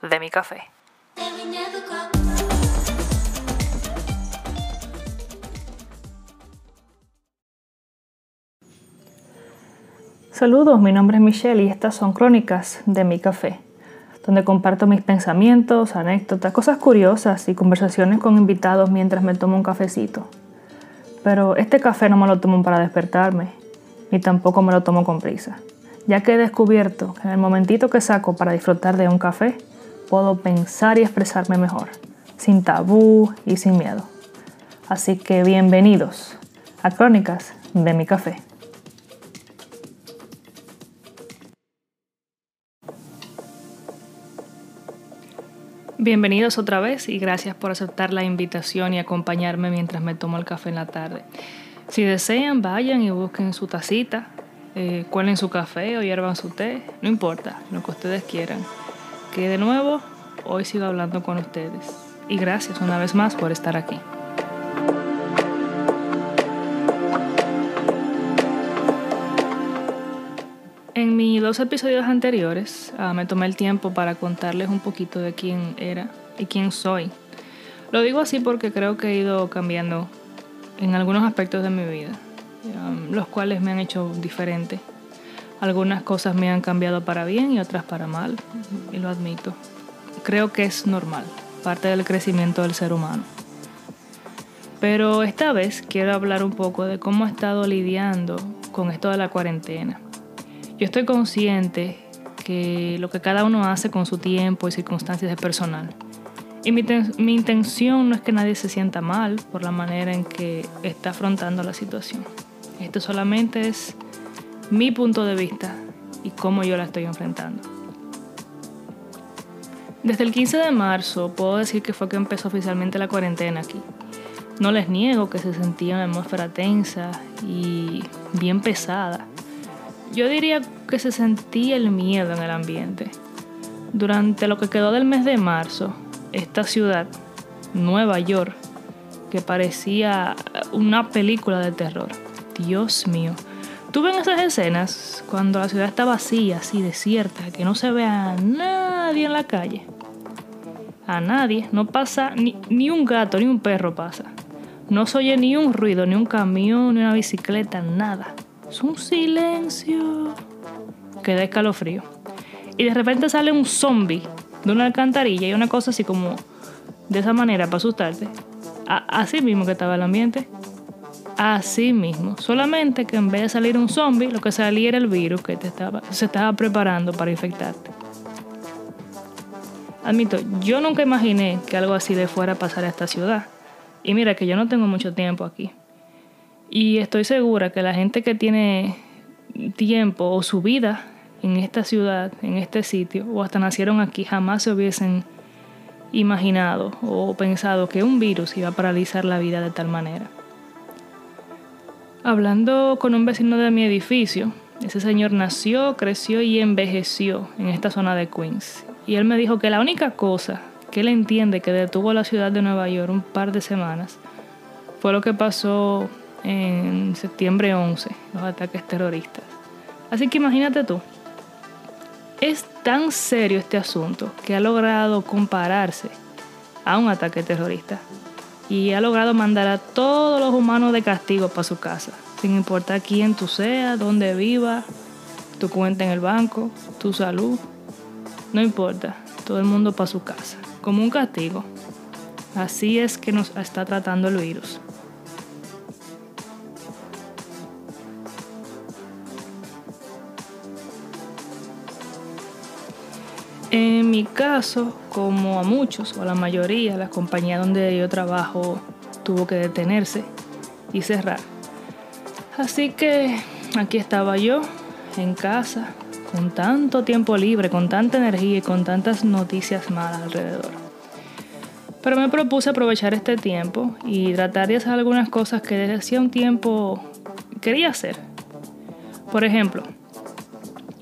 De mi café. Saludos, mi nombre es Michelle y estas son Crónicas de mi café, donde comparto mis pensamientos, anécdotas, cosas curiosas y conversaciones con invitados mientras me tomo un cafecito. Pero este café no me lo tomo para despertarme, ni tampoco me lo tomo con prisa, ya que he descubierto que en el momentito que saco para disfrutar de un café, puedo pensar y expresarme mejor, sin tabú y sin miedo. Así que bienvenidos a Crónicas de mi café. Bienvenidos otra vez y gracias por aceptar la invitación y acompañarme mientras me tomo el café en la tarde. Si desean, vayan y busquen su tacita, eh, cuelen su café o hiervan su té, no importa, lo que ustedes quieran. Que de nuevo, hoy sigo hablando con ustedes. Y gracias una vez más por estar aquí. En mis dos episodios anteriores ah, me tomé el tiempo para contarles un poquito de quién era y quién soy. Lo digo así porque creo que he ido cambiando en algunos aspectos de mi vida, los cuales me han hecho diferente. Algunas cosas me han cambiado para bien y otras para mal, y lo admito. Creo que es normal, parte del crecimiento del ser humano. Pero esta vez quiero hablar un poco de cómo he estado lidiando con esto de la cuarentena. Yo estoy consciente que lo que cada uno hace con su tiempo y circunstancias es personal. Y mi, intención no es que nadie se sienta mal por la manera en que está afrontando la situación. Esto solamente es mi punto de vista y cómo yo la estoy enfrentando. Desde el 15 de marzo puedo decir que fue que empezó oficialmente la cuarentena aquí. No les niego que se sentía una atmósfera tensa y bien pesada yo diría que se sentía el miedo en el ambiente. Durante lo que quedó del mes de marzo, esta ciudad, Nueva York, que parecía una película de terror. Dios mío. Tuve en esas escenas cuando la ciudad está vacía, así desierta, que no se ve a nadie en la calle. A nadie, no pasa ni, ni un gato ni un perro pasa. No se oye ni un ruido, ni un camión, ni una bicicleta, nada. Es un silencio que da escalofrío. Y de repente sale un zombie de una alcantarilla y una cosa así como de esa manera para asustarte. así mismo que estaba el ambiente. Así mismo. Solamente que en vez de salir un zombie, lo que salía era el virus que te estaba, se estaba preparando para infectarte. Admito, yo nunca imaginé que algo así le fuera a pasar a esta ciudad. Y mira que yo no tengo mucho tiempo aquí. Y estoy segura que la gente que tiene tiempo o su vida en esta ciudad, en este sitio, o hasta nacieron aquí, jamás se hubiesen imaginado o pensado que un virus iba a paralizar la vida de tal manera. Hablando con un vecino de mi edificio, ese señor nació, creció y envejeció en esta zona de Queens. Y él me dijo que la única cosa que él entiende que detuvo la ciudad de Nueva York un par de semanas fue lo que pasó en septiembre 11, los ataques terroristas. Así que imagínate tú, es tan serio este asunto que ha logrado compararse a un ataque terrorista y ha logrado mandar a todos los humanos de castigo para su casa, sin importar quién tú seas, dónde vivas, tu cuenta en el banco, tu salud, no importa, todo el mundo para su casa, como un castigo. Así es que nos está tratando el virus. En mi caso, como a muchos o a la mayoría, la compañía donde yo trabajo tuvo que detenerse y cerrar. Así que aquí estaba yo, en casa, con tanto tiempo libre, con tanta energía y con tantas noticias malas alrededor. Pero me propuse aprovechar este tiempo y tratar de hacer algunas cosas que desde hacía un tiempo quería hacer. Por ejemplo,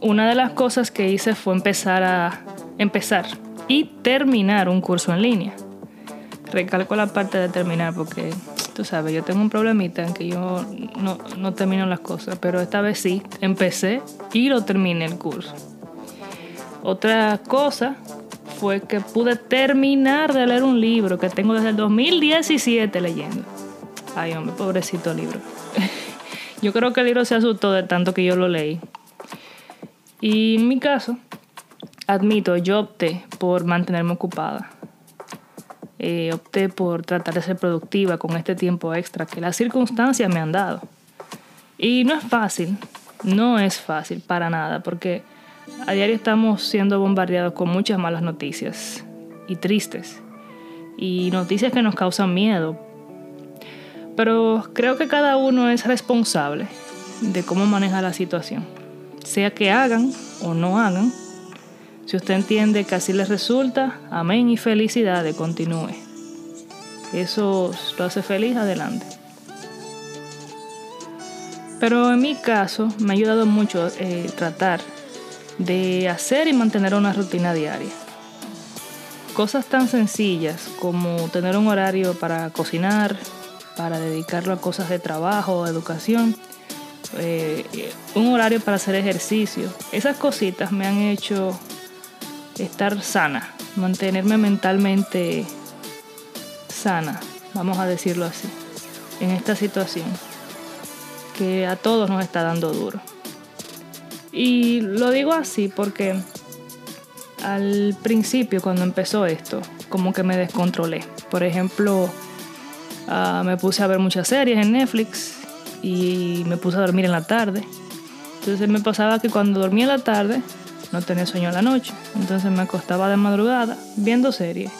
una de las cosas que hice fue empezar a empezar y terminar un curso en línea. Recalco la parte de terminar porque, tú sabes, yo tengo un problemita en que yo no, no termino las cosas, pero esta vez sí, empecé y lo terminé el curso. Otra cosa fue que pude terminar de leer un libro que tengo desde el 2017 leyendo. Ay, hombre, pobrecito libro. yo creo que el libro se asustó de tanto que yo lo leí. Y en mi caso, admito, yo opté por mantenerme ocupada. Eh, opté por tratar de ser productiva con este tiempo extra que las circunstancias me han dado. Y no es fácil, no es fácil para nada, porque a diario estamos siendo bombardeados con muchas malas noticias y tristes, y noticias que nos causan miedo. Pero creo que cada uno es responsable de cómo maneja la situación, sea que hagan o no hagan. Si usted entiende que así les resulta, amén y felicidades, continúe. Eso lo hace feliz, adelante. Pero en mi caso me ha ayudado mucho eh, tratar de hacer y mantener una rutina diaria. Cosas tan sencillas como tener un horario para cocinar, para dedicarlo a cosas de trabajo, educación, eh, un horario para hacer ejercicio. Esas cositas me han hecho estar sana, mantenerme mentalmente sana, vamos a decirlo así, en esta situación que a todos nos está dando duro. Y lo digo así porque al principio cuando empezó esto, como que me descontrolé. Por ejemplo, ah, me puse a ver muchas series en Netflix y me puse a dormir en la tarde. Entonces me pasaba que cuando dormía en la tarde no tenía sueño la noche. Entonces me acostaba de madrugada viendo series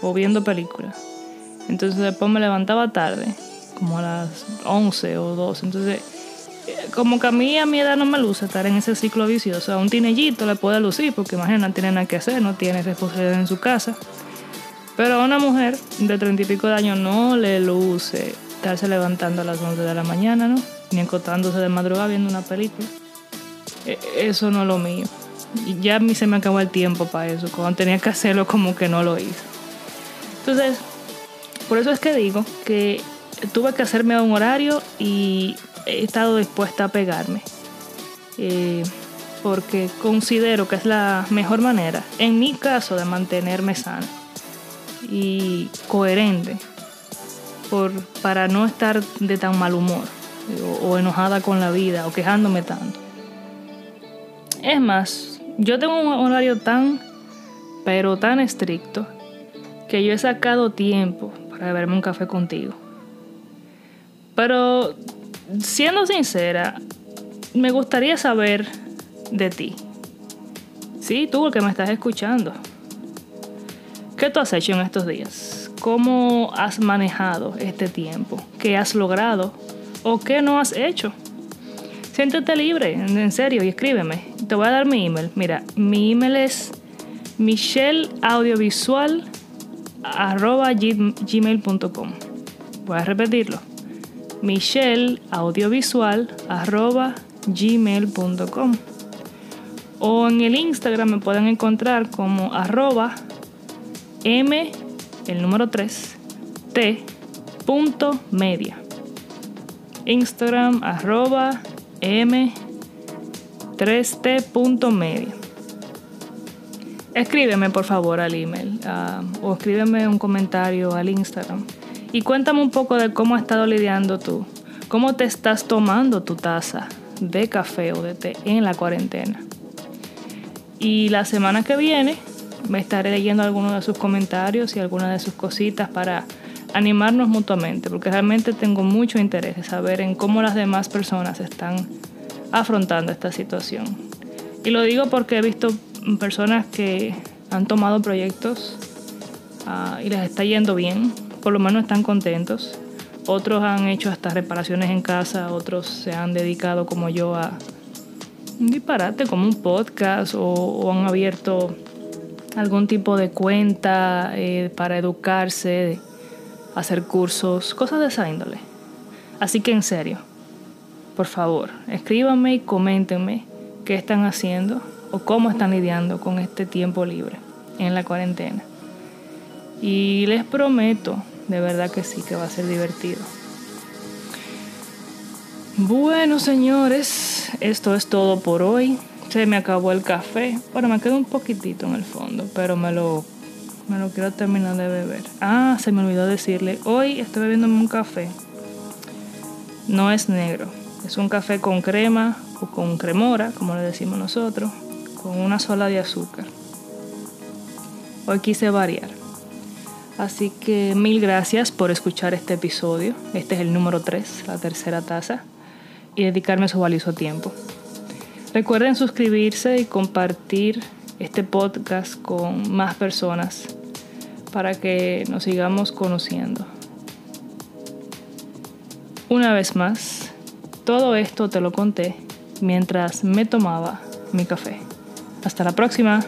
o viendo películas. Entonces después me levantaba tarde como a las 11 o 12. Entonces, como que a mí a mi edad no me luce estar en ese ciclo vicioso. A un tinellito le puede lucir, porque imagínate, no tiene nada que hacer, no tiene responsabilidad en su casa. Pero a una mujer de treinta y pico de años no le luce estarse levantando a las 11 de la mañana, ¿no? Ni acotándose de madrugada viendo una película. E, eso no es lo mío. Ya a mí se me acabó el tiempo para eso. Cuando tenía que hacerlo, como que no lo hice. Entonces, por eso es que digo que tuve que hacerme un horario y he estado dispuesta a pegarme. Eh, porque considero que es la mejor manera, en mi caso, de mantenerme sana y coherente por, para no estar de tan mal humor o, o enojada con la vida o quejándome tanto. Es más, yo tengo un horario tan, pero tan estricto, que yo he sacado tiempo para beberme un café contigo. Pero siendo sincera, me gustaría saber de ti. Sí, tú el que me estás escuchando. ¿Qué tú has hecho en estos días? ¿Cómo has manejado este tiempo? ¿Qué has logrado? ¿O qué no has hecho? Siéntete libre, en serio, y escríbeme. Te voy a dar mi email. Mira, mi email es michelleaudiovisual.gmail.com Voy a repetirlo michelleaudiovisual.gmail.com o en el Instagram me pueden encontrar como arroba m, el número 3, t, media. Instagram arroba m 3t punto media. Escríbeme por favor al email ah, o escríbeme un comentario al Instagram y cuéntame un poco de cómo has estado lidiando tú, cómo te estás tomando tu taza de café o de té en la cuarentena. Y la semana que viene me estaré leyendo algunos de sus comentarios y algunas de sus cositas para animarnos mutuamente, porque realmente tengo mucho interés en saber en cómo las demás personas están afrontando esta situación. Y lo digo porque he visto personas que han tomado proyectos ah, y les está yendo bien, por lo menos están contentos. Otros han hecho hasta reparaciones en casa, otros se han dedicado como yo a un disparate, como un podcast, o, han abierto algún tipo de cuenta eh, para educarse, hacer cursos, cosas de esa índole. Así que en serio, por favor, escríbanme y coméntenme qué están haciendo o cómo están lidiando con este tiempo libre en la cuarentena. Y les prometo de verdad que sí, que va a ser divertido. Bueno, señores, esto es todo por hoy. se me acabó el café. Bueno, me quedó un poquitito en el fondo, pero me lo, me lo quiero terminar de beber. Ah, se me olvidó decirle, hoy estoy bebiéndome un café. No es negro, es un café con crema o con cremora, como le decimos nosotros, con una sola de azúcar. Hoy quise variar. Así que mil gracias por escuchar este episodio. Este es el número 3, la tercera taza, y dedicarme su valioso tiempo. Recuerden suscribirse y compartir este podcast con más personas para que nos sigamos conociendo. Una vez más, todo esto te lo conté mientras me tomaba mi café. Hasta la próxima.